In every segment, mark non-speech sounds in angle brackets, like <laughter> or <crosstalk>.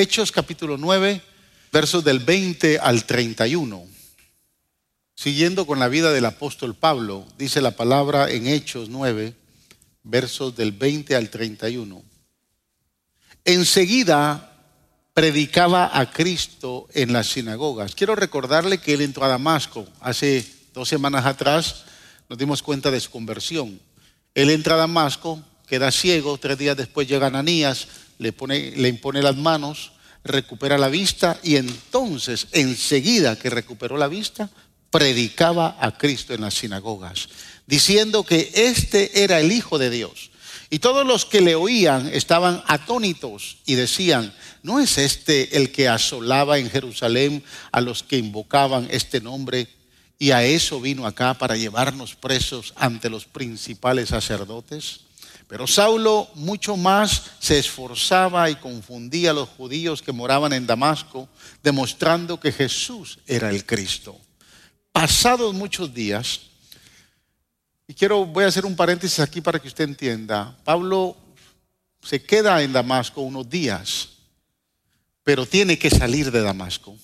Hechos capítulo 9, versos del 20 al 31. Siguiendo con la vida del apóstol Pablo, dice la palabra en Hechos 9, versos del 20 al 31. Enseguida predicaba a Cristo en las sinagogas. Quiero recordarle que él entró a Damasco hace dos semanas atrás, nos dimos cuenta de su conversión. Él entra a Damasco, queda ciego, tres días después llega Ananías, le, pone, le impone las manos, recupera la vista y entonces, enseguida que recuperó la vista, predicaba a Cristo en las sinagogas, diciendo que este era el Hijo de Dios. Y todos los que le oían estaban atónitos y decían, ¿no es este el que asolaba en Jerusalén a los que invocaban este nombre? Y a eso vino acá para llevarnos presos ante los principales sacerdotes. Pero Saulo mucho más se esforzaba y confundía a los judíos que moraban en Damasco, demostrando que Jesús era el Cristo. Pasados muchos días, y quiero, voy a hacer un paréntesis aquí para que usted entienda. Pablo se queda en Damasco unos días, pero tiene que salir de Damasco.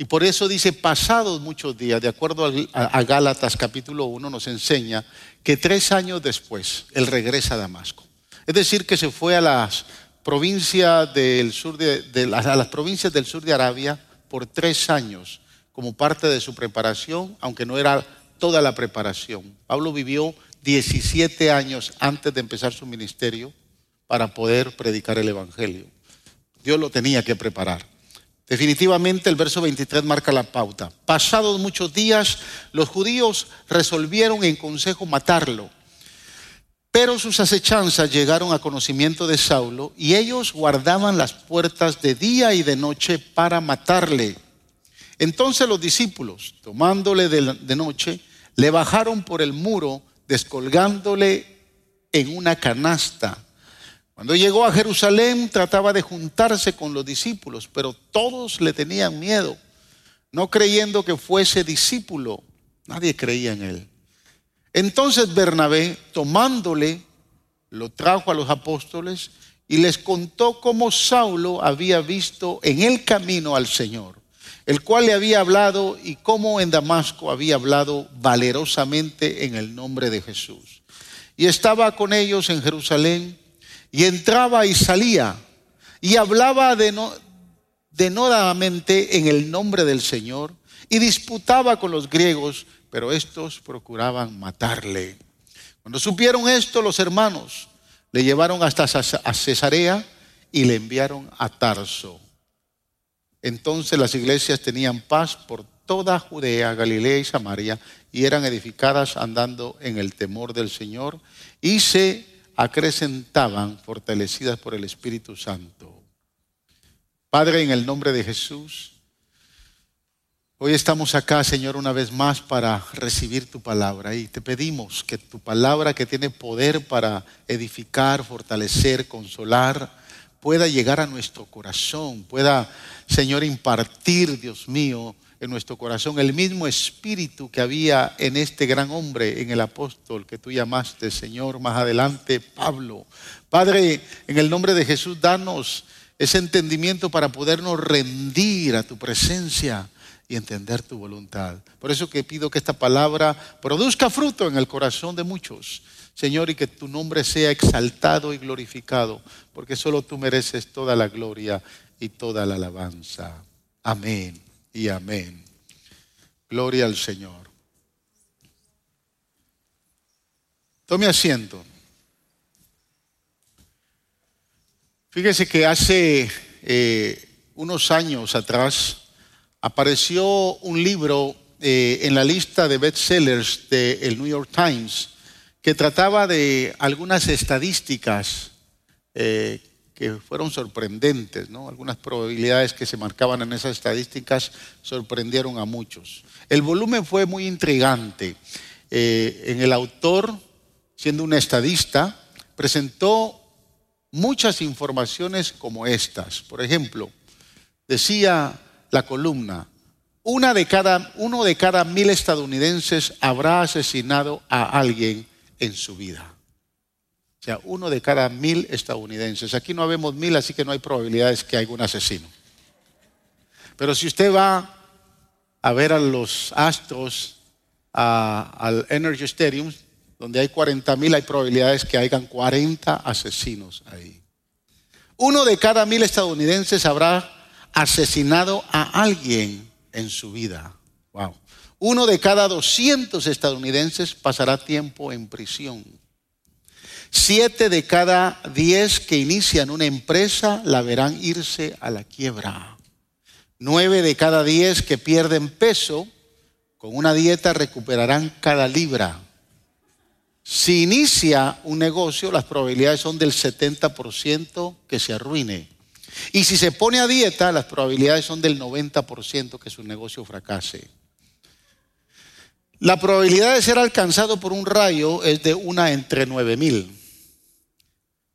Y por eso dice, pasados muchos días, de acuerdo a, Gálatas capítulo 1, nos enseña que tres años después él regresa a Damasco. Es decir, que se fue a las provincias del sur de, a las provincias del sur de Arabia por tres años como parte de su preparación, aunque no era toda la preparación. Pablo vivió 17 años antes de empezar su ministerio para poder predicar el Evangelio. Dios lo tenía que preparar. Definitivamente el verso 23 marca la pauta. Pasados muchos días, los judíos resolvieron en consejo matarlo. Pero sus acechanzas llegaron a conocimiento de Saulo y ellos guardaban las puertas de día y de noche para matarle. Entonces los discípulos, tomándole de noche, le bajaron por el muro, descolgándole en una canasta. Cuando llegó a Jerusalén trataba de juntarse con los discípulos, pero todos le tenían miedo, no creyendo que fuese discípulo. Nadie creía en él. Entonces Bernabé, tomándole, lo trajo a los apóstoles y les contó cómo Saulo había visto en el camino al Señor el cual le había hablado y cómo en Damasco había hablado valerosamente en el nombre de Jesús. Y estaba con ellos en Jerusalén y entraba y salía y hablaba denodadamente en el nombre del Señor y disputaba con los griegos, pero estos procuraban matarle. Cuando supieron esto, los hermanos le llevaron hasta Cesarea y le enviaron a Tarso. Entonces las iglesias tenían paz por toda Judea, Galilea y Samaria y eran edificadas andando en el temor del Señor y se acrecentaban fortalecidas por el Espíritu Santo. Padre, en el nombre de Jesús, hoy estamos acá, Señor, una vez más para recibir tu palabra y te pedimos que tu palabra que tiene poder para edificar, fortalecer, consolar, pueda llegar a nuestro corazón, pueda, Señor, impartir, Dios mío, en nuestro corazón el mismo espíritu que había en este gran hombre, en el apóstol que tú llamaste, Señor, más adelante, Pablo. Padre, en el nombre de Jesús, danos ese entendimiento para podernos rendir a tu presencia y entender tu voluntad. Por eso que pido que esta palabra produzca fruto en el corazón de muchos Señor, y que tu nombre sea exaltado y glorificado, porque solo tú mereces toda la gloria y toda la alabanza. Amén y amén. Gloria al Señor. Tome asiento. Fíjese que hace eh, unos años atrás apareció un libro eh, en la lista de bestsellers del New York Times que trataba de algunas estadísticas eh, que fueron sorprendentes, ¿no? Algunas probabilidades que se marcaban en esas estadísticas sorprendieron a muchos. El volumen fue muy intrigante. Eh, en el autor, siendo un estadista, presentó muchas informaciones como estas. Por ejemplo, decía la columna, una de cada, uno de cada mil estadounidenses habrá asesinado a alguien en su vida. O sea, uno de cada mil estadounidenses. Aquí no habemos mil, así que no hay probabilidades que haya un asesino. Pero si usted va a ver a los Astros al Energy Stadium, donde hay 40 mil, hay probabilidades que hayan 40 asesinos ahí. Uno de cada mil estadounidenses habrá asesinado a alguien en su vida. Wow. Uno de cada 200 estadounidenses pasará tiempo en prisión. Siete de cada diez que inician una empresa la verán irse a la quiebra. Nueve de cada diez que pierden peso con una dieta recuperarán cada libra. Si inicia un negocio, las probabilidades son del 70% que se arruine. Y si se pone a dieta, las probabilidades son del 90% que su negocio fracase. La probabilidad de ser alcanzado por un rayo es de una entre nueve mil.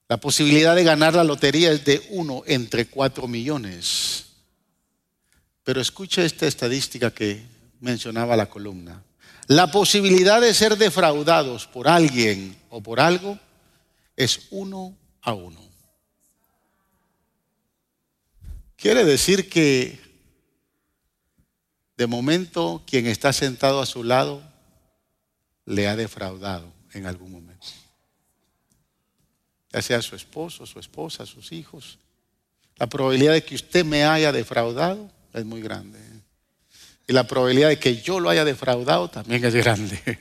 La posibilidad de ganar la lotería es de uno entre cuatro millones. Pero escucha esta estadística que mencionaba la columna. La posibilidad de ser defraudados por alguien o por algo es uno a uno. Quiere decir que de momento quien está sentado a su lado le ha defraudado en algún momento. Ya sea su esposo, su esposa, sus hijos. La probabilidad de que usted me haya defraudado es muy grande. Y la probabilidad de que yo lo haya defraudado también es grande.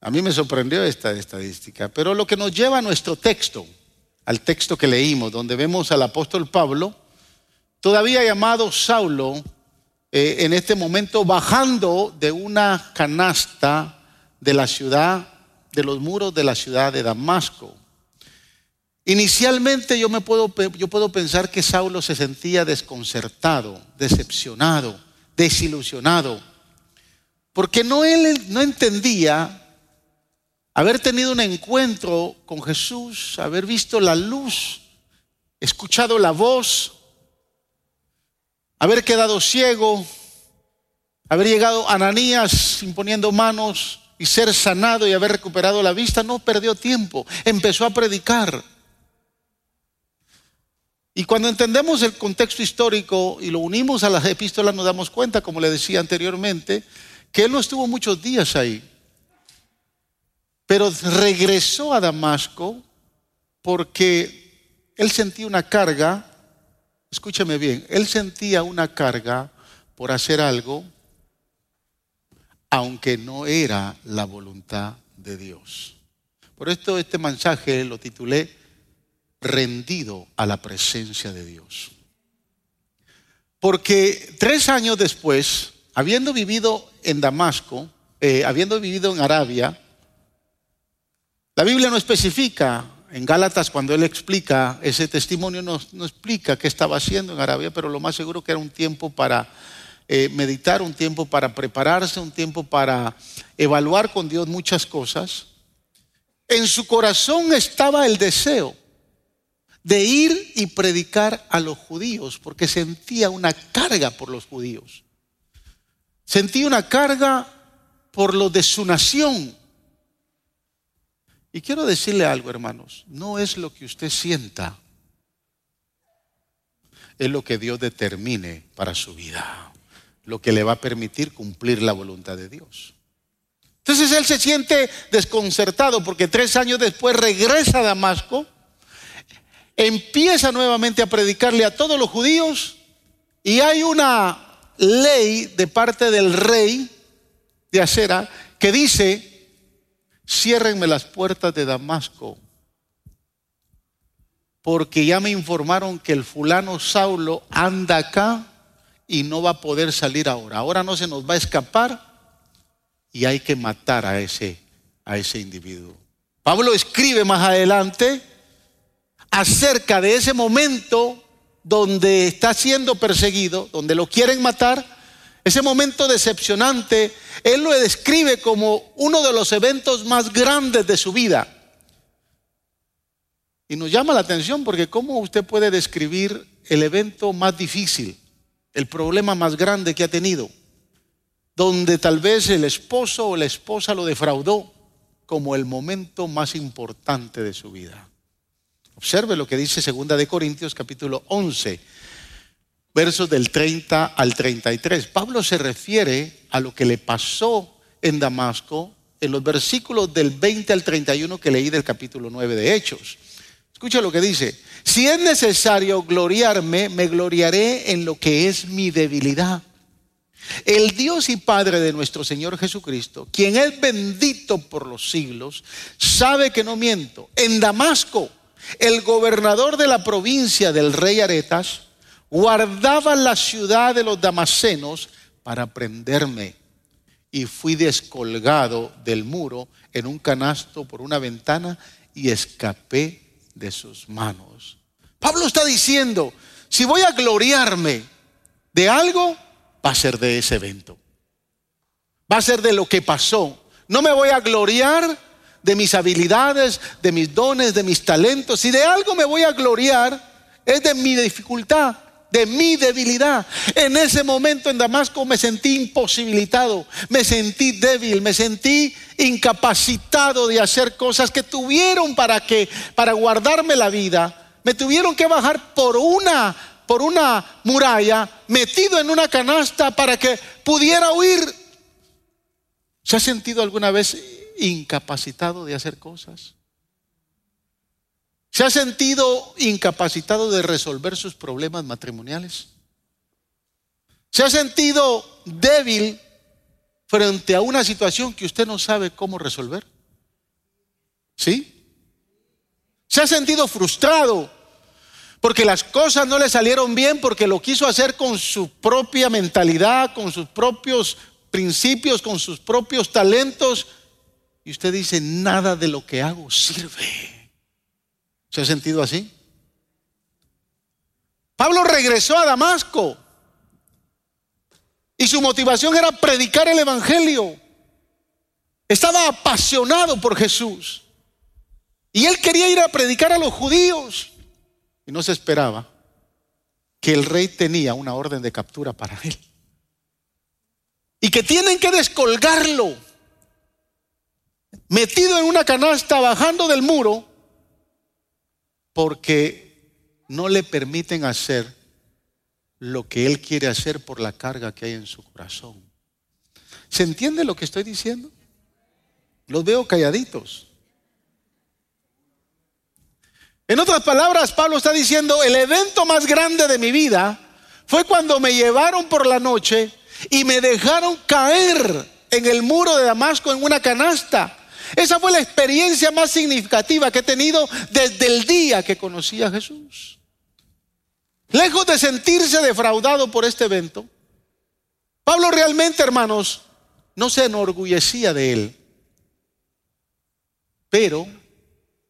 A mí me sorprendió esta estadística. Pero lo que nos lleva a nuestro texto al texto que leímos, donde vemos al apóstol Pablo, todavía llamado Saulo, eh, en este momento bajando de una canasta de la ciudad, de los muros de la ciudad de Damasco. Inicialmente yo, me puedo, yo puedo pensar que Saulo se sentía desconcertado, decepcionado, desilusionado, porque no, él no entendía haber tenido un encuentro con Jesús, haber visto la luz, escuchado la voz, haber quedado ciego, haber llegado a Ananías imponiendo manos y ser sanado y haber recuperado la vista, no perdió tiempo, empezó a predicar. Y cuando entendemos el contexto histórico y lo unimos a las epístolas, nos damos cuenta, como le decía anteriormente, que él no estuvo muchos días ahí. Pero regresó a Damasco porque él sentía una carga, escúchame bien, él sentía una carga por hacer algo aunque no era la voluntad de Dios. Por esto este mensaje lo titulé Rendido a la presencia de Dios. Porque tres años después, habiendo vivido en Damasco, eh, habiendo vivido en Arabia, la Biblia no especifica, en Gálatas cuando él explica ese testimonio, no, explica qué estaba haciendo en Arabia, pero lo más seguro que era un tiempo para eh, meditar, un tiempo para prepararse, un tiempo para evaluar con Dios muchas cosas. En su corazón estaba el deseo de ir y predicar a los judíos, porque sentía una carga por los judíos. Sentía una carga por los de su nación, y quiero decirle algo, hermanos, no es lo que usted sienta, es lo que Dios determine para su vida, lo que le va a permitir cumplir la voluntad de Dios. Entonces él se siente desconcertado porque tres años después regresa a Damasco, empieza nuevamente a predicarle a todos los judíos y hay una ley de parte del rey de Acera que dice ciérrenme las puertas de Damasco, porque ya me informaron que el fulano Saulo anda acá y no va a poder salir ahora. Ahora no se nos va a escapar y hay que matar a ese, a ese individuo. Pablo escribe más adelante acerca de ese momento donde está siendo perseguido, donde lo quieren matar, ese momento decepcionante, él lo describe como uno de los eventos más grandes de su vida. Y nos llama la atención porque ¿cómo usted puede describir el evento más difícil, el problema más grande que ha tenido? Donde tal vez el esposo o la esposa lo defraudó, como el momento más importante de su vida. Observe lo que dice 2 de Corintios capítulo 11, versos del 30 al 33. Pablo se refiere a lo que le pasó en Damasco en los versículos del 20 al 31 que leí del capítulo 9 de Hechos. Escucha lo que dice. Si es necesario gloriarme, me gloriaré en lo que es mi debilidad. El Dios y Padre de nuestro Señor Jesucristo, quien es bendito por los siglos, sabe que no miento. En Damasco, el gobernador de la provincia del rey Aretas guardaba la ciudad de los damasenos para prenderme. Y fui descolgado del muro en un canasto por una ventana y escapé de sus manos. Pablo está diciendo, si voy a gloriarme de algo, va a ser de ese evento. Va a ser de lo que pasó. No me voy a gloriar de mis habilidades, de mis dones, de mis talentos. Si de algo me voy a gloriar, es de mi dificultad, de mi debilidad. En ese momento en Damasco me sentí imposibilitado, me sentí débil, me sentí incapacitado de hacer cosas que tuvieron para que para guardarme la vida. Me tuvieron que bajar por una por una muralla, metido en una canasta para que pudiera huir. ¿Se ha sentido alguna vez incapacitado de hacer cosas? ¿Se ha sentido incapacitado de resolver sus problemas matrimoniales? ¿Se ha sentido débil frente a una situación que usted no sabe cómo resolver? ¿Sí? ¿Se ha sentido frustrado porque las cosas no le salieron bien, porque lo quiso hacer con su propia mentalidad, con sus propios principios, con sus propios talentos. Y usted dice, nada de lo que hago sirve. ¿Se ha sentido así? Pablo regresó a Damasco y su motivación era predicar el Evangelio. Estaba apasionado por Jesús. Y él quería ir a predicar a los judíos. Y no se esperaba que el rey tenía una orden de captura para él. Y que tienen que descolgarlo, metido en una canasta, bajando del muro, porque no le permiten hacer lo que él quiere hacer por la carga que hay en su corazón. ¿Se entiende lo que estoy diciendo? Los veo calladitos. En otras palabras, Pablo está diciendo, el evento más grande de mi vida fue cuando me llevaron por la noche y me dejaron caer en el muro de Damasco en una canasta. Esa fue la experiencia más significativa que he tenido desde el día que conocí a Jesús. Lejos de sentirse defraudado por este evento, Pablo realmente, hermanos, no se enorgullecía de él, pero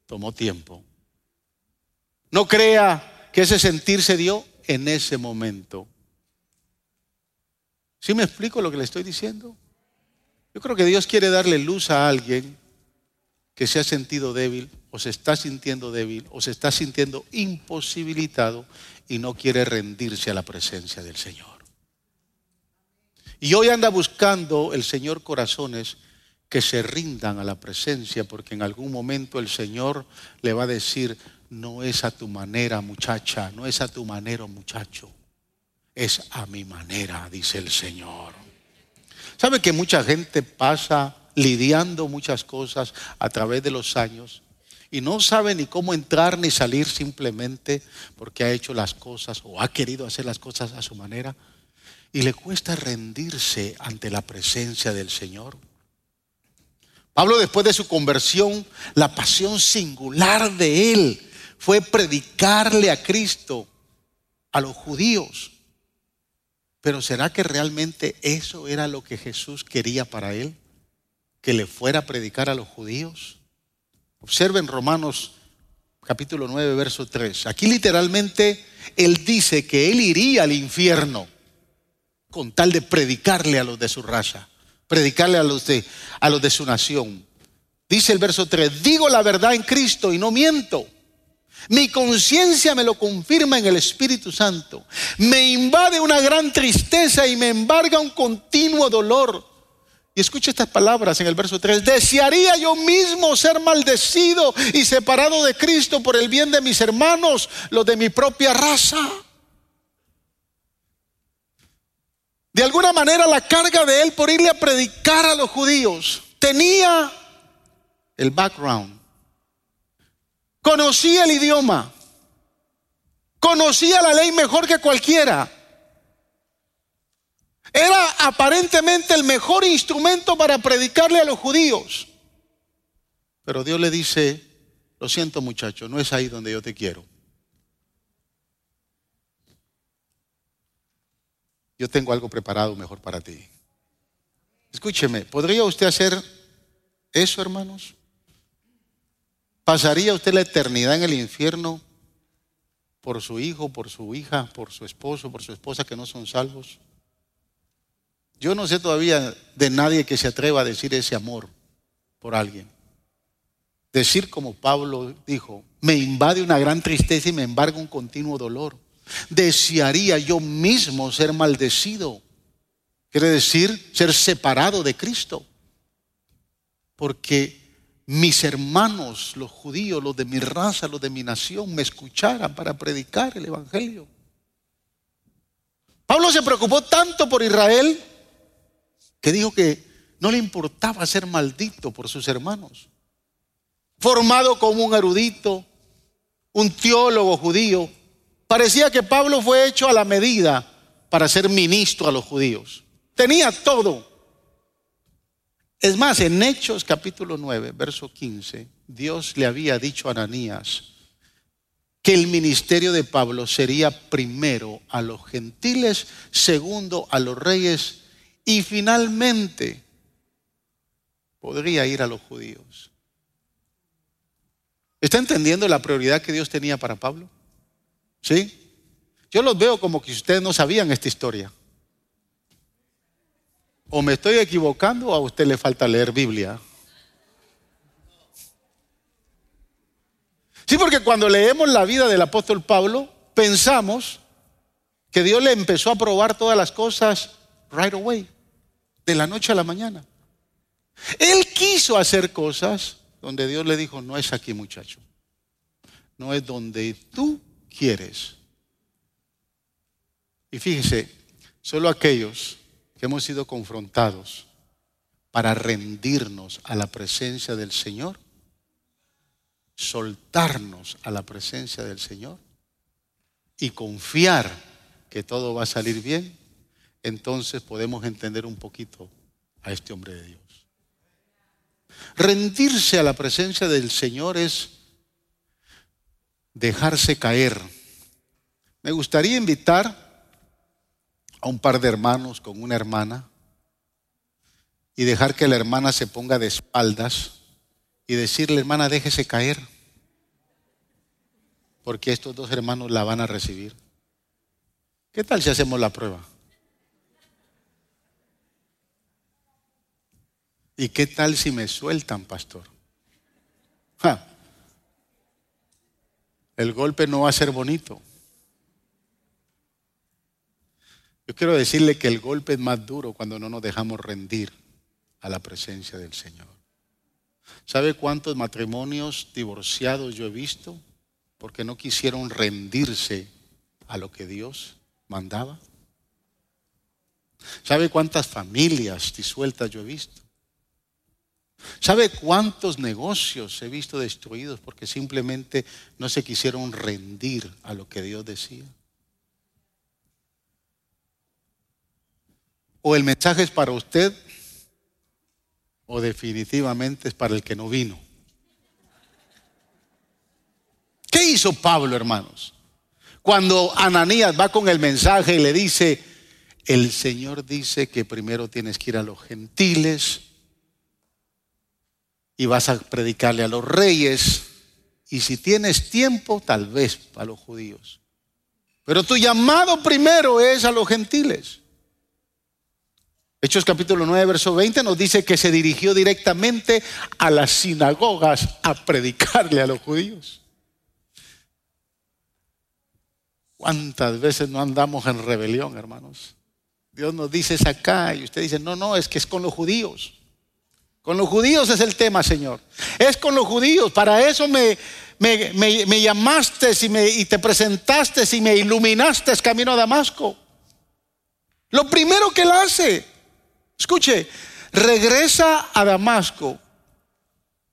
tomó tiempo no crea que ese sentir se dio en ese momento. ¿Sí me explico lo que le estoy diciendo? Yo creo que Dios quiere darle luz a alguien que se ha sentido débil o se está sintiendo débil o se está sintiendo imposibilitado y no quiere rendirse a la presencia del Señor. Y hoy anda buscando el Señor corazones que se rindan a la presencia porque en algún momento el Señor le va a decir, no es a tu manera, muchacha, no es a tu manera, muchacho, es a mi manera, dice el Señor. ¿Sabe que mucha gente pasa lidiando muchas cosas a través de los años y no sabe ni cómo entrar ni salir simplemente porque ha hecho las cosas o ha querido hacer las cosas a su manera y le cuesta rendirse ante la presencia del Señor? Pablo después de su conversión, la pasión singular de él fue predicarle a Cristo a los judíos. Pero ¿será que realmente eso era lo que Jesús quería para él? Que le fuera a predicar a los judíos. Observen Romanos capítulo 9, verso 3. Aquí literalmente él dice que él iría al infierno con tal de predicarle a los de su raza, predicarle a los de, a los de su nación. Dice el verso 3, digo la verdad en Cristo y no miento. Mi conciencia me lo confirma en el Espíritu Santo. Me invade una gran tristeza y me embarga un continuo dolor. Y escucha estas palabras en el verso 3. Desearía yo mismo ser maldecido y separado de Cristo por el bien de mis hermanos, los de mi propia raza. De alguna manera la carga de él por irle a predicar a los judíos tenía el background. Conocía el idioma. Conocía la ley mejor que cualquiera. Era aparentemente el mejor instrumento para predicarle a los judíos. Pero Dios le dice, lo siento muchacho, no es ahí donde yo te quiero. Yo tengo algo preparado mejor para ti. Escúcheme, ¿podría usted hacer eso, hermanos? ¿Pasaría usted la eternidad en el infierno por su hijo, por su hija, por su esposo, por su esposa que no son salvos? Yo no sé todavía de nadie que se atreva a decir ese amor por alguien. Decir como Pablo dijo, me invade una gran tristeza y me embarga un continuo dolor. Desearía yo mismo ser maldecido. Quiere decir ser separado de Cristo. Porque mis hermanos, los judíos, los de mi raza, los de mi nación, me escucharan para predicar el Evangelio. Pablo se preocupó tanto por Israel que dijo que no le importaba ser maldito por sus hermanos. Formado como un erudito, un teólogo judío, parecía que Pablo fue hecho a la medida para ser ministro a los judíos. Tenía todo. Es más, en Hechos capítulo 9, verso 15, Dios le había dicho a Ananías que el ministerio de Pablo sería primero a los gentiles, segundo a los reyes y finalmente podría ir a los judíos. ¿Está entendiendo la prioridad que Dios tenía para Pablo? ¿Sí? Yo los veo como que ustedes no sabían esta historia. O me estoy equivocando o a usted le falta leer Biblia. Sí, porque cuando leemos la vida del apóstol Pablo, pensamos que Dios le empezó a probar todas las cosas right away de la noche a la mañana. Él quiso hacer cosas donde Dios le dijo, no es aquí muchacho, no es donde tú quieres. Y fíjese, solo aquellos que hemos sido confrontados para rendirnos a la presencia del Señor, soltarnos a la presencia del Señor y confiar que todo va a salir bien, entonces podemos entender un poquito a este hombre de Dios. Rendirse a la presencia del Señor es dejarse caer. Me gustaría invitar a un par de hermanos con una hermana y dejar que la hermana se ponga de espaldas y decirle, hermana, déjese caer, porque estos dos hermanos la van a recibir. ¿Qué tal si hacemos la prueba? ¿Y qué tal si me sueltan, pastor? El golpe no va a ser bonito. Yo quiero decirle que el golpe es más duro cuando no nos dejamos rendir a la presencia del Señor. ¿Sabe cuántos matrimonios divorciados yo he visto porque no quisieron rendirse a lo que Dios mandaba? ¿Sabe cuántas familias disueltas yo he visto? ¿Sabe cuántos negocios he visto destruidos porque simplemente no se quisieron rendir a lo que Dios decía? O el mensaje es para usted o definitivamente es para el que no vino. ¿Qué hizo Pablo, hermanos? Cuando Ananías va con el mensaje y le dice, el Señor dice que primero tienes que ir a los gentiles, y vas a predicarle a los reyes y si tienes tiempo, tal vez a los judíos. Pero tu llamado primero es a los gentiles. Hechos capítulo 9, verso 20 nos dice que se dirigió directamente a las sinagogas a predicarle a los judíos. ¿Cuántas veces no andamos en rebelión, hermanos? Dios nos dice es acá y usted dice, no, no, es que es con los judíos. Con los judíos es el tema, Señor. Es con los judíos. Para eso me, me, llamaste y, me, y te presentaste y me iluminaste camino a Damasco. Lo primero que él hace, escuche, regresa a Damasco,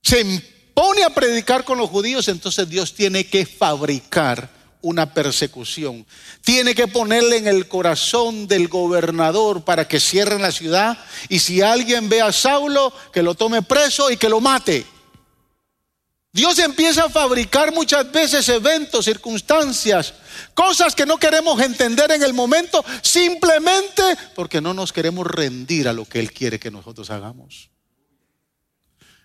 se pone a predicar con los judíos, entonces Dios tiene que fabricar una persecución. Tiene que ponerle en el corazón del gobernador para que cierren la ciudad y si alguien ve a Saulo, que lo tome preso y que lo mate. Dios empieza a fabricar muchas veces eventos, circunstancias, cosas que no queremos entender en el momento, simplemente porque no nos queremos rendir a lo que Él quiere que nosotros hagamos.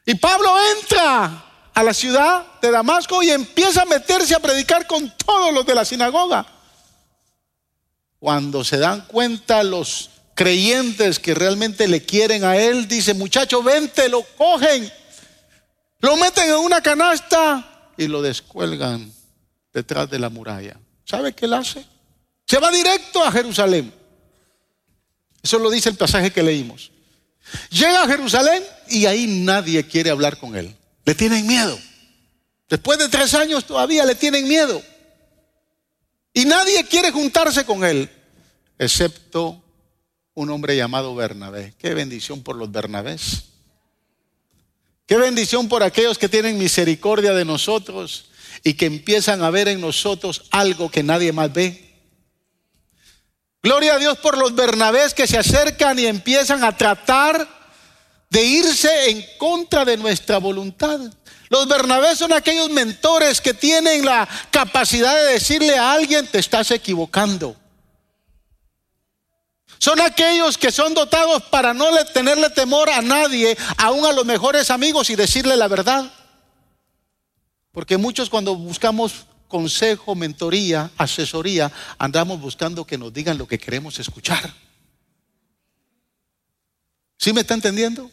Y Pablo entra a la ciudad de Damasco y empieza a meterse a predicar con todos los de la sinagoga. Cuando se dan cuenta los creyentes que realmente le quieren a Él, dice, muchacho, vente, lo cogen lo meten en una canasta y lo descuelgan detrás de la muralla. ¿Sabe qué él hace? Se va directo a Jerusalén. Eso lo dice el pasaje que leímos. Llega a Jerusalén y ahí nadie quiere hablar con él. Le tienen miedo. Después de tres años todavía le tienen miedo. Y nadie quiere juntarse con él, excepto un hombre llamado Bernabé. Qué bendición por los Bernabés. Qué bendición por aquellos que tienen misericordia de nosotros y que empiezan a ver en nosotros algo que nadie más ve. Gloria a Dios por los Bernabés que se acercan y empiezan a tratar de irse en contra de nuestra voluntad. Los Bernabés son aquellos mentores que tienen la capacidad de decirle a alguien, te estás equivocando. Son aquellos que son dotados para no tenerle temor a nadie, aún a los mejores amigos y decirle la verdad. Porque muchos cuando buscamos consejo, mentoría, asesoría, andamos buscando que nos digan lo que queremos escuchar. ¿Sí me está entendiendo?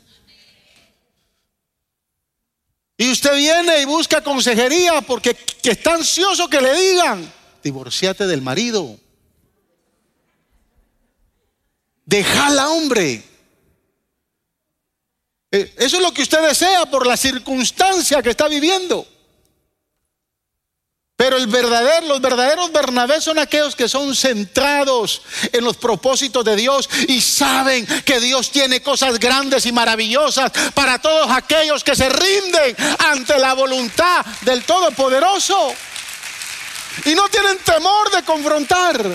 Y usted viene y busca consejería porque está ansioso que le digan, divorciate del marido, Déjala, hombre. Eh, eso es lo que usted desea por la circunstancia que está viviendo. Pero el verdadero, los verdaderos Bernabé son aquellos que son centrados en los propósitos de Dios y saben que Dios tiene cosas grandes y maravillosas para todos aquellos que se rinden ante la voluntad del Todopoderoso. Y no tienen temor de confrontar.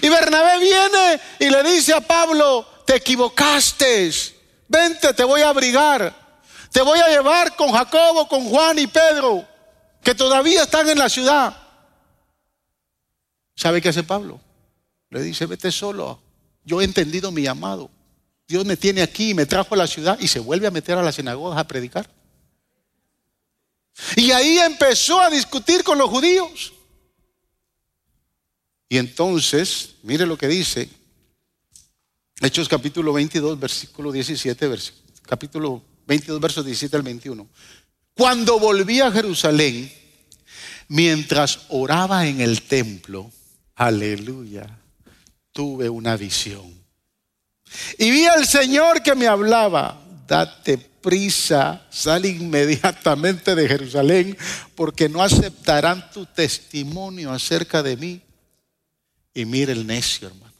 Y Bernabé viene y le dice a Pablo, te equivocaste, vente, te voy a abrigar, te voy a llevar con Jacobo, con Juan y Pedro, que todavía están en la ciudad. ¿Sabe qué hace Pablo? Le dice, vete solo, yo he entendido mi llamado. Dios me tiene aquí y me trajo a la ciudad y se vuelve a meter a la sinagoga a predicar. Y ahí empezó a discutir con los judíos. Y entonces, mire lo que dice Hechos capítulo 22, versículo 17, capítulo 22, versos 17 al 21. Cuando volví a Jerusalén, mientras oraba en el templo, aleluya, tuve una visión. Y vi al Señor que me hablaba, date prisa, sal inmediatamente de Jerusalén, porque no aceptarán tu testimonio acerca de mí. Y mire el necio, hermano.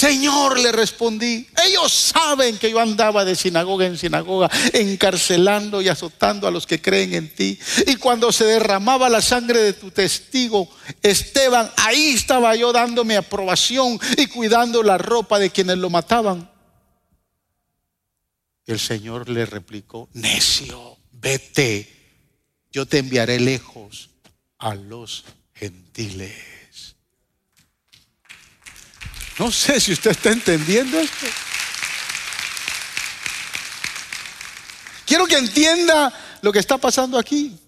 Señor, le respondí, ellos saben que yo andaba de sinagoga en sinagoga, encarcelando y azotando a los que creen en ti. Y cuando se derramaba la sangre de tu testigo, Esteban, ahí estaba yo dándome aprobación y cuidando la ropa de quienes lo mataban. El Señor le replicó, necio, vete, yo te enviaré lejos a los gentiles. No sé si usted está entendiendo esto. Quiero que entienda lo que está pasando aquí.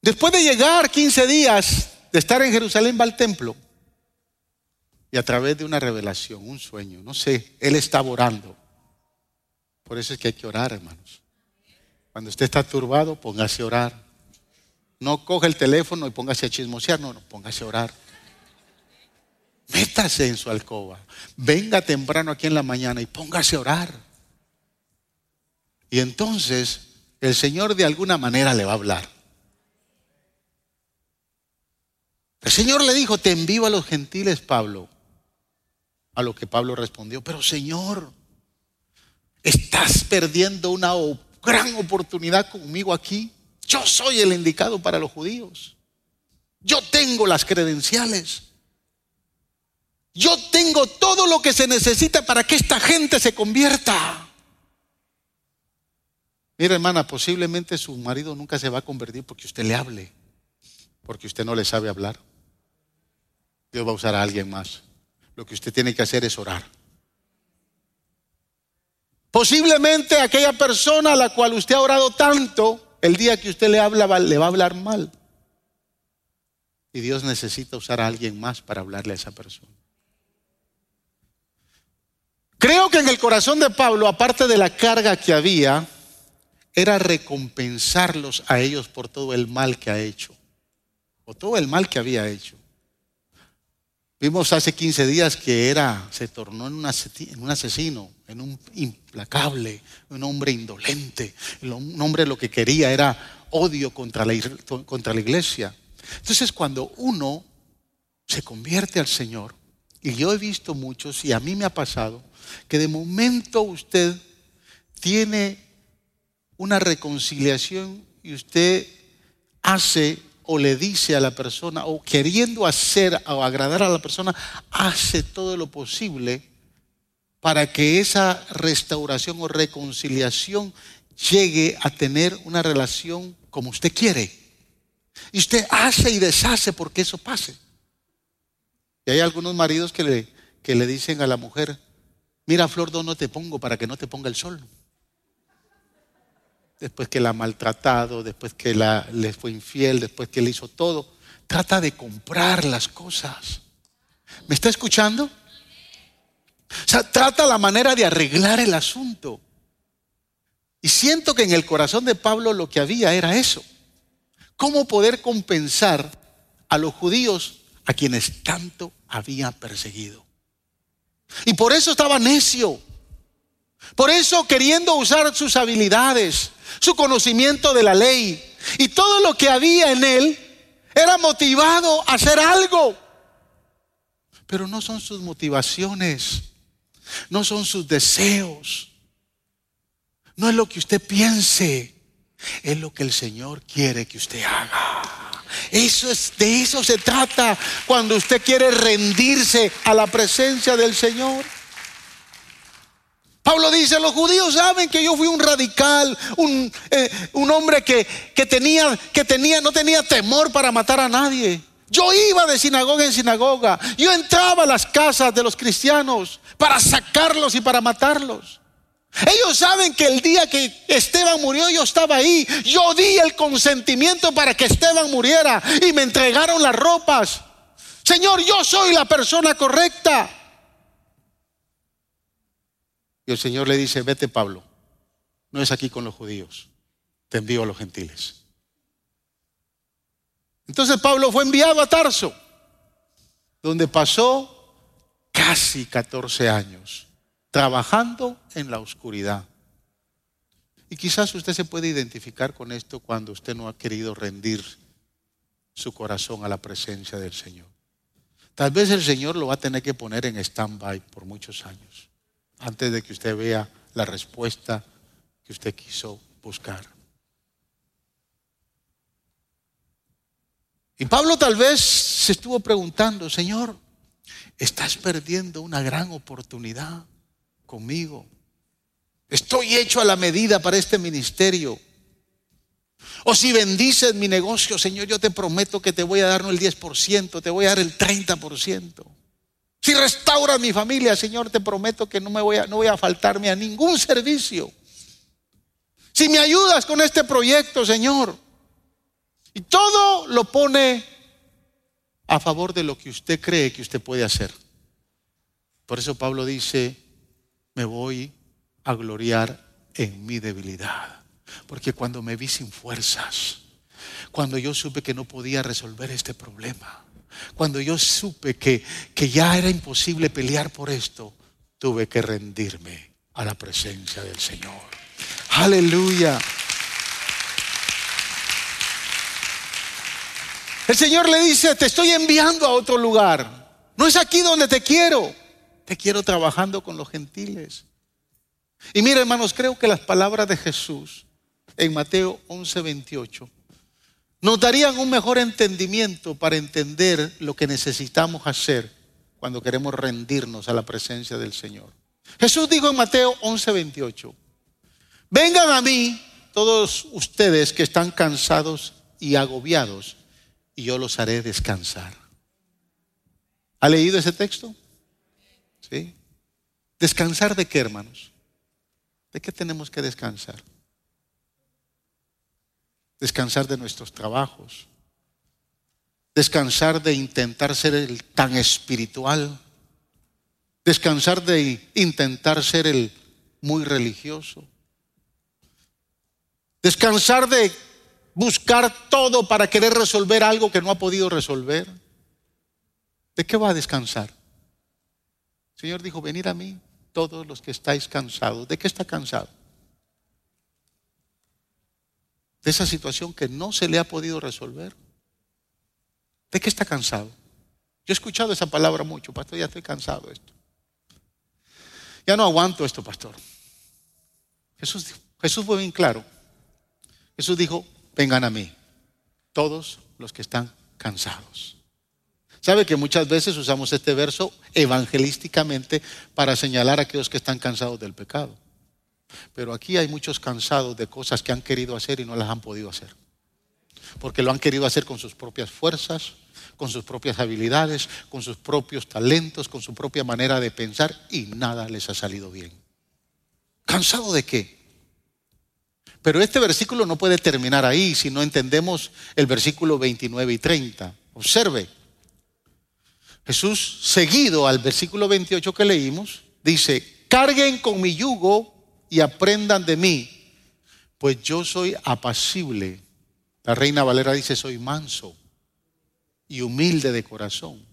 Después de llegar 15 días de estar en Jerusalén, va al templo. Y a través de una revelación, un sueño, no sé, él estaba orando. Por eso es que hay que orar, hermanos. Cuando usted está turbado, póngase a orar. No coge el teléfono y póngase a chismosear, no, no, póngase a orar. Métase en su alcoba. Venga temprano aquí en la mañana y póngase a orar. Y entonces el Señor de alguna manera le va a hablar. El Señor le dijo, te envío a los gentiles, Pablo. A lo que Pablo respondió, pero Señor, estás perdiendo una gran oportunidad conmigo aquí. Yo soy el indicado para los judíos. Yo tengo las credenciales. Yo tengo todo lo que se necesita para que esta gente se convierta. Mira, hermana, posiblemente su marido nunca se va a convertir porque usted le hable, porque usted no le sabe hablar. Dios va a usar a alguien más. Lo que usted tiene que hacer es orar. Posiblemente aquella persona a la cual usted ha orado tanto, el día que usted le habla, le va a hablar mal. Y Dios necesita usar a alguien más para hablarle a esa persona. Creo que en el corazón de Pablo, aparte de la carga que había, era recompensarlos a ellos por todo el mal que ha hecho, o todo el mal que había hecho. Vimos hace 15 días que era, se tornó en un, asesino, en un implacable, un hombre indolente. Un hombre lo que quería era odio contra la, contra la iglesia. Entonces cuando uno se convierte al Señor, y yo he visto muchos, y a mí me ha pasado, que de momento usted tiene una reconciliación y usted hace o le dice a la persona, o queriendo hacer o agradar a la persona, hace todo lo posible para que esa restauración o reconciliación llegue a tener una relación como usted quiere. Y usted hace y deshace porque eso pase. Y hay algunos maridos que le, que le dicen a la mujer, mira Flor, no te pongo para que no te ponga el sol después que la ha maltratado, después que la, le fue infiel, después que le hizo todo. Trata de comprar las cosas. ¿Me está escuchando? O sea, trata la manera de arreglar el asunto. Y siento que en el corazón de Pablo lo que había era eso. ¿Cómo poder compensar a los judíos a quienes tanto había perseguido? Y por eso estaba necio. Por eso queriendo usar sus habilidades, su conocimiento de la ley y todo lo que había en él era motivado a hacer algo. Pero no son sus motivaciones, no son sus deseos, no es lo que usted piense, es lo que el Señor quiere que usted haga. Eso es de eso se trata cuando usted quiere rendirse a la presencia del Señor. Pablo dice, los judíos saben que yo fui un radical, un, eh, hombre que, tenía, que tenía, no tenía temor para matar a nadie. Yo iba de sinagoga en sinagoga, yo entraba a las casas de los cristianos para sacarlos y para matarlos. Ellos saben que el día que Esteban murió yo estaba ahí. Yo di el consentimiento para que Esteban muriera y me entregaron las ropas. Señor, yo soy la persona correcta. El Señor le dice, vete Pablo, no es aquí con los judíos, te envío a los gentiles. Entonces Pablo fue enviado a Tarso, donde pasó casi 14 años trabajando en la oscuridad. Y quizás usted se puede identificar con esto cuando usted no ha querido rendir su corazón a la presencia del Señor. Tal vez el Señor lo va a tener que poner en stand-by por muchos años antes de que usted vea la respuesta que usted quiso buscar. Y Pablo tal vez se estuvo preguntando, Señor, estás perdiendo una gran oportunidad conmigo. Estoy hecho a la medida para este ministerio. O si bendices mi negocio, Señor, yo te prometo que te voy a dar no el 10%, te voy a dar el 30%. Si restauras mi familia, Señor, te prometo que no, me voy a, no voy a faltarme a ningún servicio. Si me ayudas con este proyecto, Señor, y todo lo pone a favor de lo que usted cree que usted puede hacer. Por eso Pablo dice, me voy a gloriar en mi debilidad. Porque cuando me vi sin fuerzas, Cuando yo supe que no podía resolver este problema. Cuando yo supe que, que ya era imposible pelear por esto, tuve que rendirme a la presencia del Señor. Aleluya. El Señor le dice, te estoy enviando a otro lugar. No es aquí donde te quiero. Te quiero trabajando con los gentiles. Y mira, hermanos, creo que las palabras de Jesús en Mateo 11, 28 nos darían un mejor entendimiento para entender lo que necesitamos hacer cuando queremos rendirnos a la presencia del Señor. Jesús dijo en Mateo 11, 28, vengan a mí todos ustedes que están cansados y agobiados, y yo los haré descansar. ¿Ha leído ese texto? ¿Sí? ¿Descansar de qué, hermanos? ¿De qué tenemos que descansar? Descansar de nuestros trabajos, descansar de intentar ser el tan espiritual, descansar de intentar ser el muy religioso, descansar de buscar todo para querer resolver algo que no ha podido resolver. ¿De qué va a descansar? El Señor dijo, venid a mí todos los que estáis cansados. ¿De qué está cansado? De esa situación que no se le ha podido resolver? ¿De qué está cansado? Yo he escuchado esa palabra mucho, pastor, ya estoy cansado de esto. Ya no aguanto esto, pastor. Jesús, Jesús fue bien claro. Jesús dijo, vengan a mí, todos los que están cansados. ¿Sabe que muchas veces usamos este verso evangelísticamente para señalar a aquellos que están cansados del pecado? Pero aquí hay muchos cansados de cosas que han querido hacer y no las han podido hacer. Porque lo han querido hacer con sus propias fuerzas, con sus propias habilidades, con sus propios talentos, con su propia manera de pensar y nada les ha salido bien. ¿Cansado de qué? Pero este versículo no puede terminar ahí si no entendemos el versículo 29 y 30. Observe. Jesús, seguido al versículo 28 que leímos, dice, carguen con mi yugo y aprendan de mí, pues yo soy apacible. La reina Valera dice, soy manso y humilde de corazón.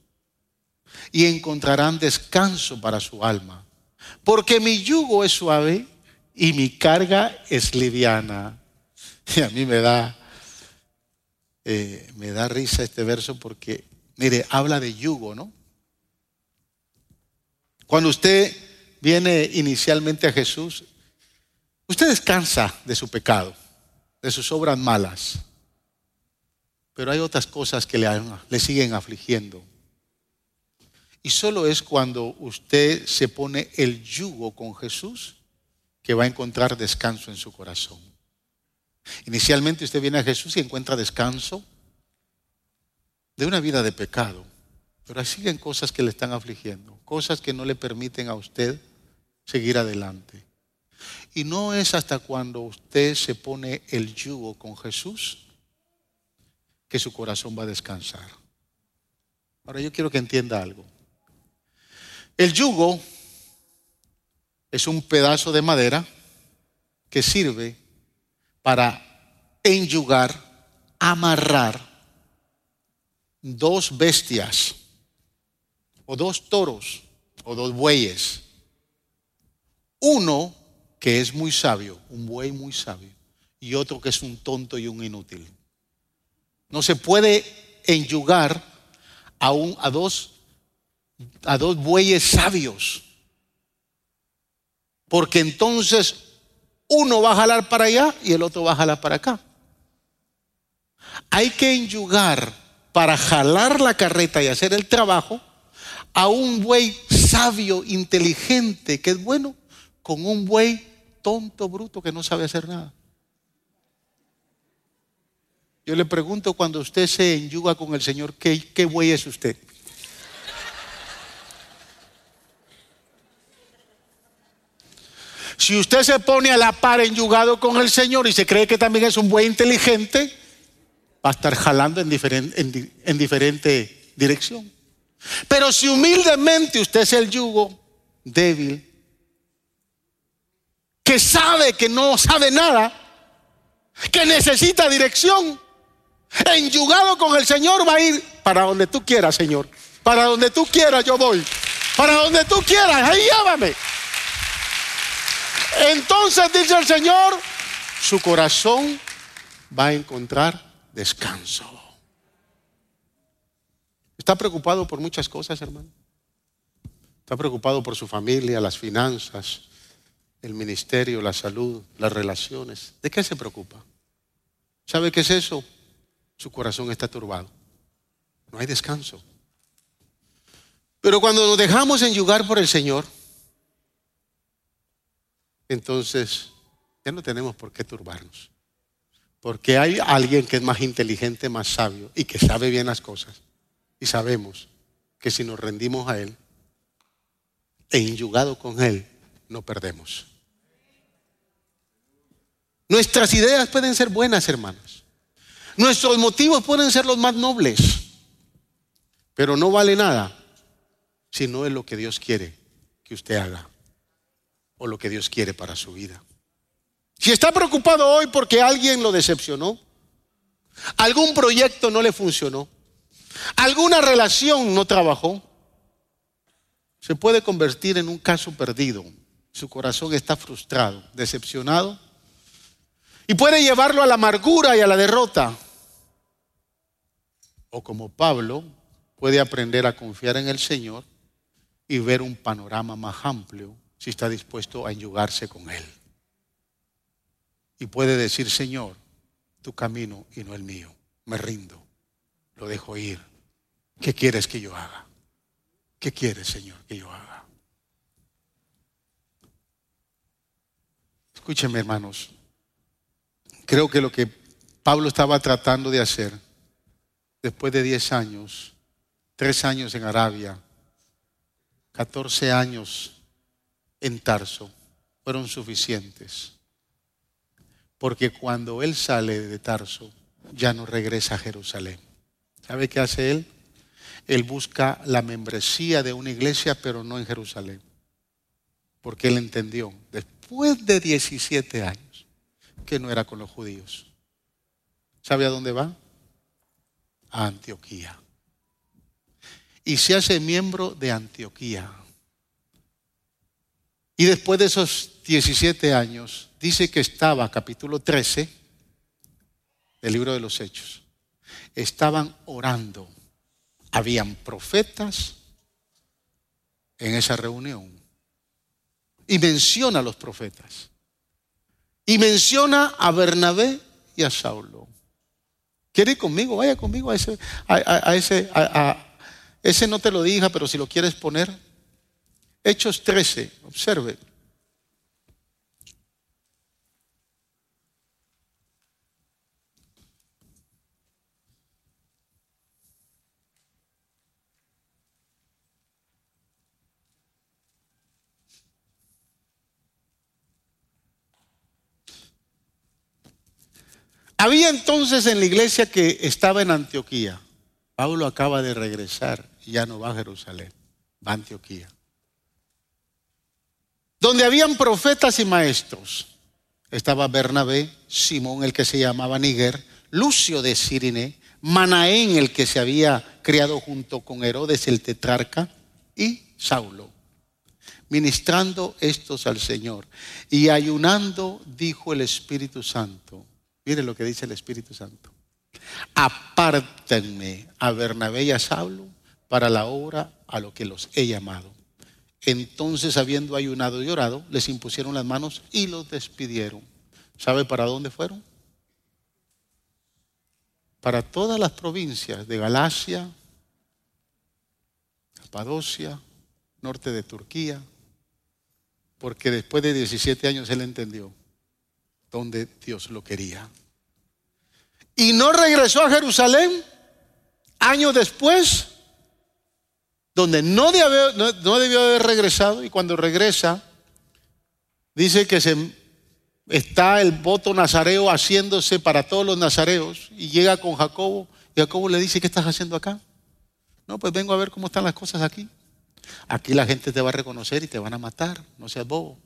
Y encontrarán descanso para su alma. Porque mi yugo es suave y mi carga es liviana. <laughs> Y a mí me da, eh, me da risa este verso porque, mire, habla de yugo, ¿no? Cuando usted viene inicialmente a Jesús, Usted descansa de su pecado, de sus obras malas, pero hay otras cosas que le, siguen afligiendo. Y solo es cuando usted se pone el yugo con Jesús que va a encontrar descanso en su corazón. Inicialmente usted viene a Jesús y encuentra descanso de una vida de pecado, pero siguen cosas que le están afligiendo, cosas que no le permiten a usted seguir adelante. Y no es hasta cuando usted se pone el yugo con Jesús que su corazón va a descansar. Ahora yo quiero que entienda algo. El yugo es un pedazo de madera que sirve para enyugar, amarrar dos bestias o dos toros o dos bueyes. Uno que es muy sabio, un buey muy sabio, y otro que es un tonto y un inútil. No se puede enyugar a, un, a, dos, a dos bueyes sabios, porque entonces uno va a jalar para allá y el otro va a jalar para acá. Hay que enyugar para jalar la carreta y hacer el trabajo a un buey sabio, inteligente, que es bueno, con un buey tonto, bruto, que no sabe hacer nada. Yo le pregunto cuando usted se enyuga con el Señor, ¿qué, qué buey es usted? Si usted se pone a la par enyugado con el Señor y se cree que también es un buey inteligente, va a estar jalando en diferente, en diferente dirección. Pero si humildemente usted es el yugo débil, que sabe que no sabe nada, que necesita dirección, Enyugado con el Señor va a ir para donde tú quieras, Señor. Para donde tú quieras yo voy. Para donde tú quieras, ahí llévame. Entonces dice el Señor, su corazón va a encontrar descanso. ¿Está preocupado por muchas cosas, hermano? Está preocupado por su familia, las finanzas, el ministerio, la salud, las relaciones. ¿De qué se preocupa? ¿Sabe qué es eso? Su corazón está turbado. No hay descanso. Pero cuando nos dejamos enyugar por el Señor, entonces ya no tenemos por qué turbarnos. Porque hay alguien que es más inteligente, más sabio y que sabe bien las cosas. Y sabemos que si nos rendimos a Él, e inyugado con Él, no perdemos. Nuestras ideas pueden ser buenas, hermanos. Nuestros motivos pueden ser los más nobles. Pero no vale nada si no es lo que Dios quiere que usted haga o lo que Dios quiere para su vida. Si está preocupado hoy porque alguien lo decepcionó, algún proyecto no le funcionó, alguna relación no trabajó, se puede convertir en un caso perdido. Su corazón está frustrado, decepcionado, y puede llevarlo a la amargura y a la derrota. O como Pablo, puede aprender a confiar en el Señor y ver un panorama más amplio si está dispuesto a enyugarse con Él. Y puede decir, Señor, tu camino y no el mío. Me rindo, lo dejo ir. ¿Qué quieres que yo haga? ¿Qué quieres, Señor, que yo haga? Escúchenme, hermanos. Creo que lo que Pablo estaba tratando de hacer después de 10 años, 3 años en Arabia, 14 años en Tarso, fueron suficientes. Porque cuando él sale de Tarso, ya no regresa a Jerusalén. ¿Sabe qué hace él? él busca la membresía de una iglesia, pero no en Jerusalén. Porque él entendió, después de 17 años, que no era con los judíos. ¿Sabe a dónde va? A Antioquía. Y se hace miembro de Antioquía. Y después de esos 17 años, dice que estaba, capítulo 13 del libro de los Hechos, estaban orando habían profetas en esa reunión. Y menciona a los profetas. Y menciona a Bernabé y a Saulo. ¿Quiere ir conmigo? Vaya conmigo a ese, a, ese, ese no te lo dije, pero si lo quieres poner. Hechos 13, observe. Había entonces en la iglesia que estaba en Antioquía. Pablo acaba de regresar y ya no va a Jerusalén, va a Antioquía. Donde habían profetas y maestros. Estaba Bernabé, Simón, el que se llamaba Níger, Lucio de Sirine, Manaén, el que se había criado junto con Herodes el tetrarca, y Saulo. Ministrando estos al Señor y ayunando, dijo el Espíritu Santo Miren lo que dice el Espíritu Santo. Apártenme a Bernabé y a Saulo para la obra a lo que los he llamado. Entonces, habiendo ayunado y orado, les impusieron las manos y los despidieron. ¿Sabe para dónde fueron? Para todas las provincias de Galacia, Capadocia, norte de Turquía, porque después de 17 años él entendió donde Dios lo quería. Y no regresó a Jerusalén años después, donde no debió, no, debió haber regresado, y cuando regresa, dice que se, está el voto nazareo haciéndose para todos los nazareos, y llega con Jacobo, y Jacobo le dice, ¿qué estás haciendo acá? No, pues vengo a ver cómo están las cosas aquí. Aquí la gente te va a reconocer y te van a matar, no seas bobo.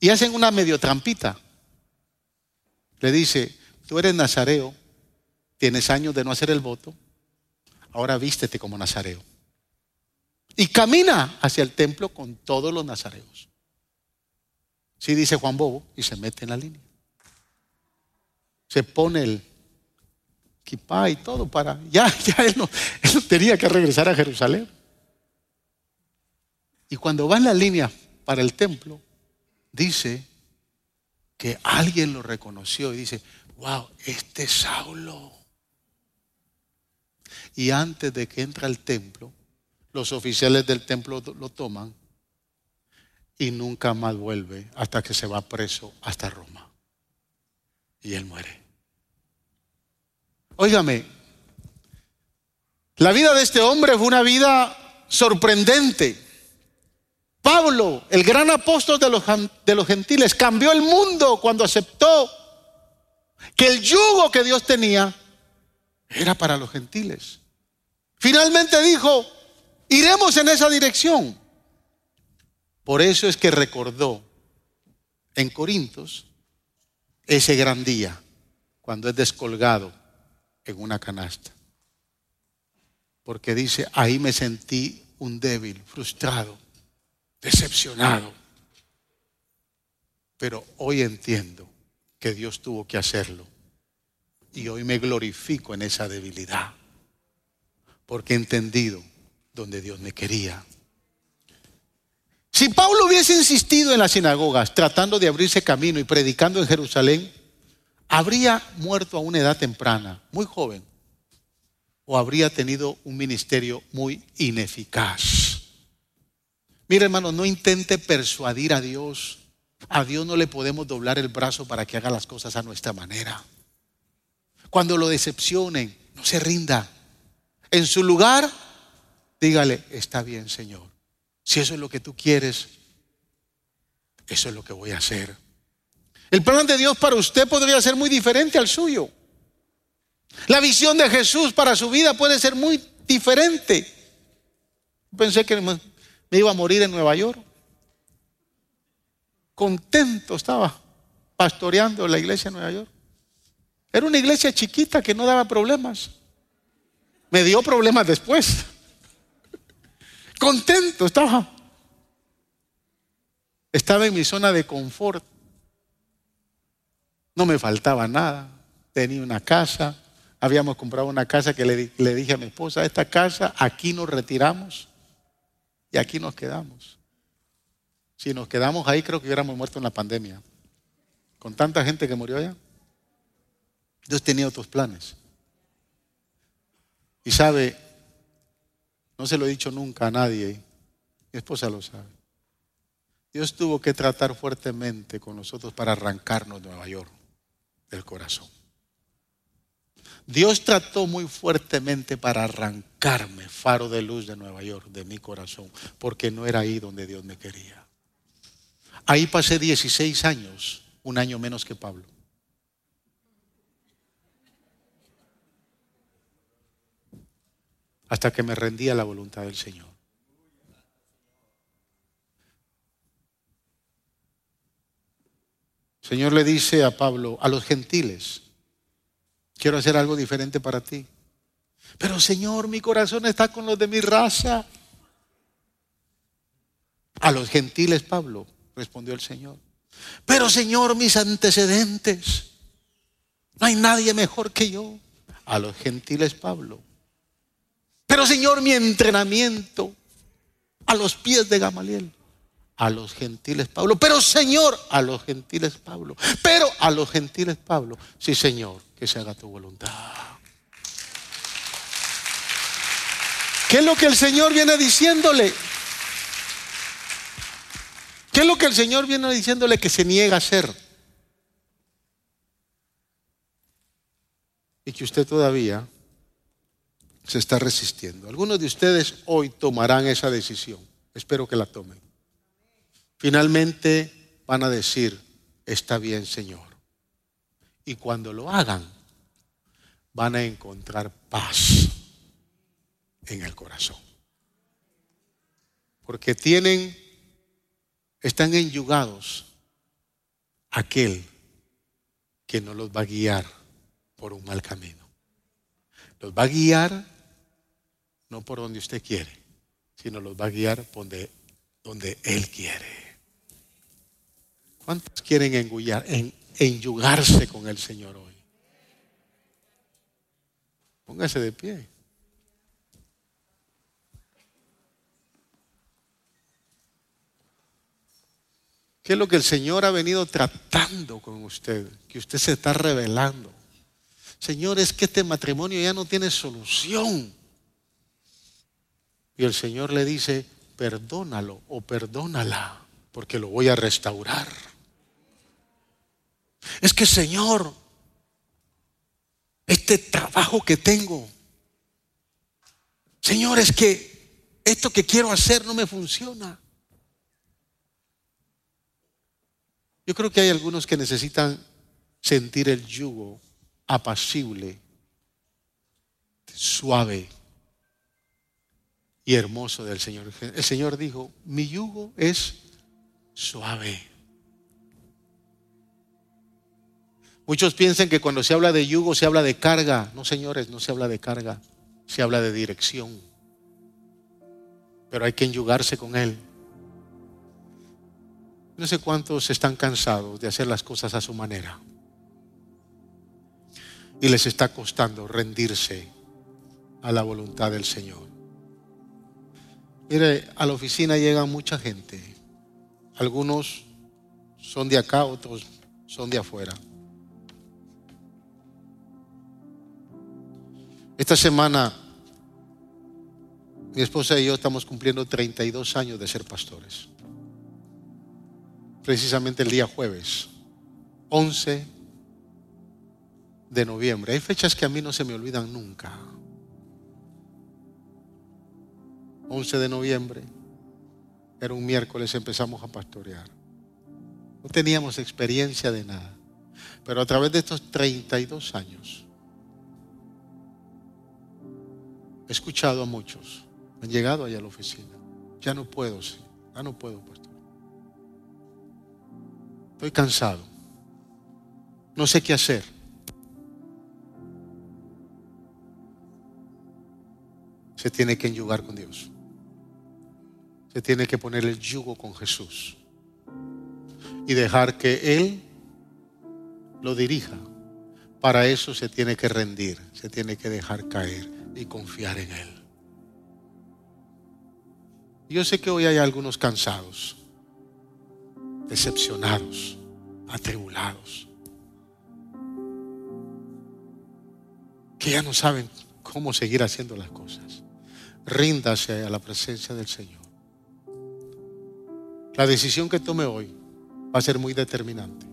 Y hacen una medio trampita. le dice, tú eres nazareo, tienes años de no hacer el voto, ahora vístete como nazareo. Y camina hacia el templo con todos los nazareos. Sí dice Juan Bobo y se mete en la línea. Se pone el kipá y todo para... Ya, <laughs> ya él no, él tenía que regresar a Jerusalén. Y cuando va en la línea para el templo, dice que alguien lo reconoció y dice, wow, este es Saulo. Y antes de que entra al templo, los oficiales del templo lo toman y nunca más vuelve hasta que se va preso hasta Roma. Y él muere. Óigame, la vida de este hombre fue una vida sorprendente. Pablo, el gran apóstol de los, de los gentiles, cambió el mundo cuando aceptó que el yugo que Dios tenía era para los gentiles. Finalmente dijo, iremos en esa dirección. Por eso es que recordó en Corintios ese gran día, cuando es descolgado en una canasta. Porque dice, ahí me sentí un débil, frustrado, decepcionado. Pero hoy entiendo que Dios tuvo que hacerlo. Y hoy me glorifico en esa debilidad. Porque he entendido donde Dios me quería. Si Pablo hubiese insistido en las sinagogas, tratando de abrirse camino y predicando en Jerusalén, habría muerto a una edad temprana, muy joven, o habría tenido un ministerio muy ineficaz. Mire hermano, no intente persuadir a Dios. A Dios no le podemos doblar el brazo para que haga las cosas a nuestra manera. Cuando lo decepcionen, no se rinda. En su lugar, dígale, está bien Señor. Si eso es lo que tú quieres, eso es lo que voy a hacer. El plan de Dios para usted podría ser muy diferente al suyo. La visión de Jesús para su vida puede ser muy diferente. Pensé que me iba a morir en Nueva York. Contento estaba pastoreando la iglesia en Nueva York. Era una iglesia chiquita que no daba problemas. Me dio problemas después. <laughs> Contento estaba. Estaba en mi zona de confort. No me faltaba nada. Tenía una casa. Habíamos comprado una casa que le, le dije a mi esposa, esta casa, aquí nos retiramos y aquí nos quedamos. Si nos quedamos ahí, creo que hubiéramos muerto en la pandemia. Con tanta gente que murió allá. Dios tenía otros planes. Y sabe, no se lo he dicho nunca a nadie, mi esposa lo sabe. Dios tuvo que tratar fuertemente con nosotros para arrancarnos de Nueva York del corazón. Dios trató muy fuertemente para arrancarme, faro de luz de Nueva York, de mi corazón, porque no era ahí donde Dios me quería. Ahí pasé 16 años, un año menos que Pablo. Hasta que me rendí a la voluntad del Señor. Señor le dice a Pablo, a los gentiles, quiero hacer algo diferente para ti. Pero Señor, mi corazón está con los de mi raza. A los gentiles, Pablo, respondió el Señor. Pero Señor, mis antecedentes, no hay nadie mejor que yo. A los gentiles, Pablo. Pero Señor, mi entrenamiento a los pies de Gamaliel a los gentiles Pablo. Pero Señor, a los gentiles Pablo. Pero a los gentiles Pablo. Sí, Señor, que se haga tu voluntad. ¿Qué es lo que el Señor viene diciéndole? ¿Qué es lo que el Señor viene diciéndole que se niega a hacer? Y que usted todavía se está resistiendo. Algunos de ustedes hoy tomarán esa decisión. Espero que la tomen finalmente van a decir, está bien Señor. Y cuando lo hagan, van a encontrar paz en el corazón. Porque tienen, están enyugados aquel que no los va a guiar por un mal camino. Los va a guiar no por donde usted quiere, sino los va a guiar donde, donde Él quiere. ¿Cuántos quieren engullar, en, enyugarse con el Señor hoy? Póngase de pie. ¿Qué es lo que el Señor ha venido tratando con usted? Que usted se está revelando. Señor, es que este matrimonio ya no tiene solución. Y el Señor le dice, perdónalo o perdónala, porque lo voy a restaurar. Es que, Señor, este trabajo que tengo, Señor, es que esto que quiero hacer no me funciona. Yo creo que hay algunos que necesitan sentir el yugo apacible, suave y hermoso del Señor. El Señor dijo, mi yugo es suave. Muchos piensan que cuando se habla de yugo se habla de carga. No, señores, no se habla de carga, se habla de dirección. Pero hay que enyugarse con Él. No sé cuántos están cansados de hacer las cosas a su manera. Y les está costando rendirse a la voluntad del Señor. Mire, a la oficina llega mucha gente. Algunos son de acá, otros son de afuera. Esta semana mi esposa y yo estamos cumpliendo 32 años de ser pastores precisamente el día jueves, 11 de noviembre. Hay fechas que a mí no se me olvidan nunca. 11 de noviembre, era un miércoles, empezamos a pastorear. No teníamos experiencia de nada, pero a través de estos 32 años, he escuchado a muchos, han llegado allá a la oficina. Ya no puedo, ya no puedo, pastor. Estoy cansado. No sé qué hacer. Se tiene que enyugar con Dios. Se tiene que poner el yugo con Jesús. Y dejar que Él lo dirija. Para eso se tiene que rendir, se tiene que dejar caer y confiar en Él. Yo sé que hoy hay algunos cansados decepcionados, atribulados, que ya no saben cómo seguir haciendo las cosas. Ríndase a la presencia del Señor. La decisión que tome hoy va a ser muy determinante.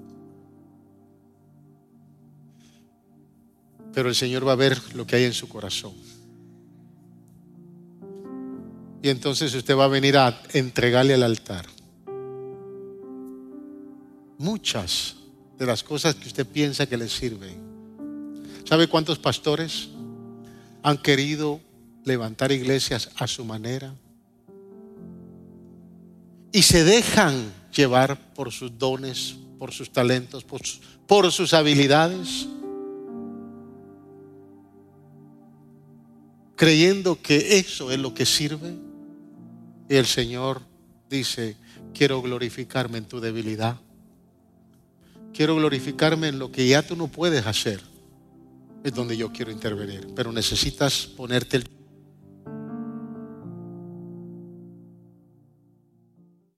Pero el Señor va a ver lo que hay en su corazón. Y entonces usted va a venir a entregarle al altar muchas de las cosas que usted piensa que le sirven. ¿Sabe cuántos pastores han querido levantar iglesias a su manera? Y se dejan llevar por sus dones, por sus talentos, por, por sus habilidades. Creyendo que eso es lo que sirve. Y el Señor dice, quiero glorificarme en tu debilidad quiero glorificarme en lo que ya tú no puedes hacer. Es donde yo quiero intervenir. Pero necesitas ponerte el